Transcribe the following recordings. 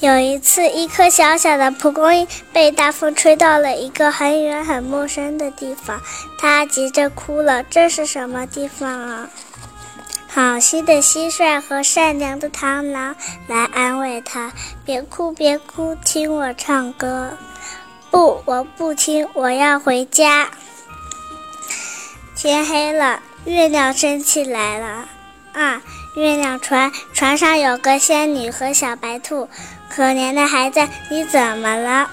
有一次，一颗小小的蒲公英被大风吹到了一个很远、很陌生的地方，它急着哭了。这是什么地方啊？好心的蟋蟀和善良的螳螂来安慰它：“别哭，别哭，听我唱歌。”不，我不听，我要回家。天黑了，月亮升起来了。啊，月亮船，船上有个仙女和小白兔。可怜的孩子，你怎么了？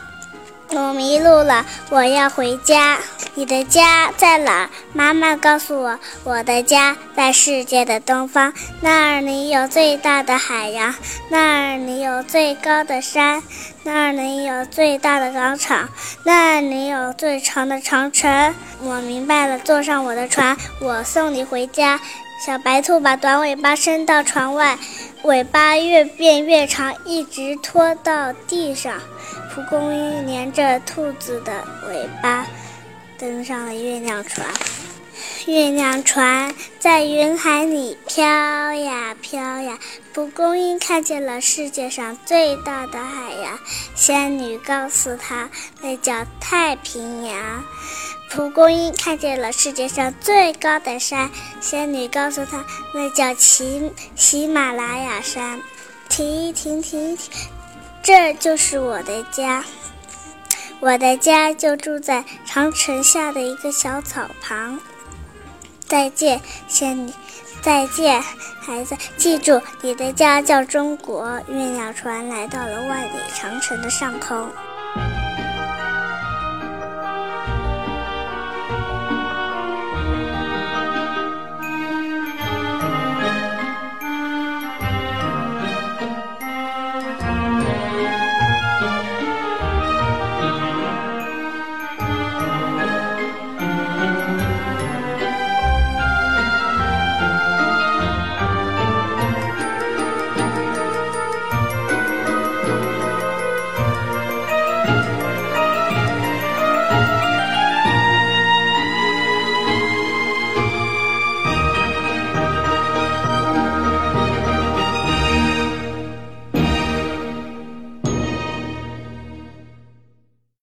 我迷路了，我要回家。你的家在哪儿？妈妈告诉我，我的家在世界的东方，那里有最大的海洋，那里有最高的山，那里有最大的广场，那里有最长的长城。我明白了，坐上我的船，我送你回家。小白兔把短尾巴伸到船外，尾巴越变越长，一直拖到地上。蒲公英连着兔子的尾巴，登上了月亮船。月亮船在云海里飘呀飘呀。蒲公英看见了世界上最大的海洋，仙女告诉他，那叫太平洋。蒲公英看见了世界上最高的山，仙女告诉他，那叫喜喜马拉雅山。停一停停一停，这就是我的家。我的家就住在长城下的一个小草旁。再见，仙女。再见，孩子。记住，你的家叫中国。月亮船来到了万里长城的上空。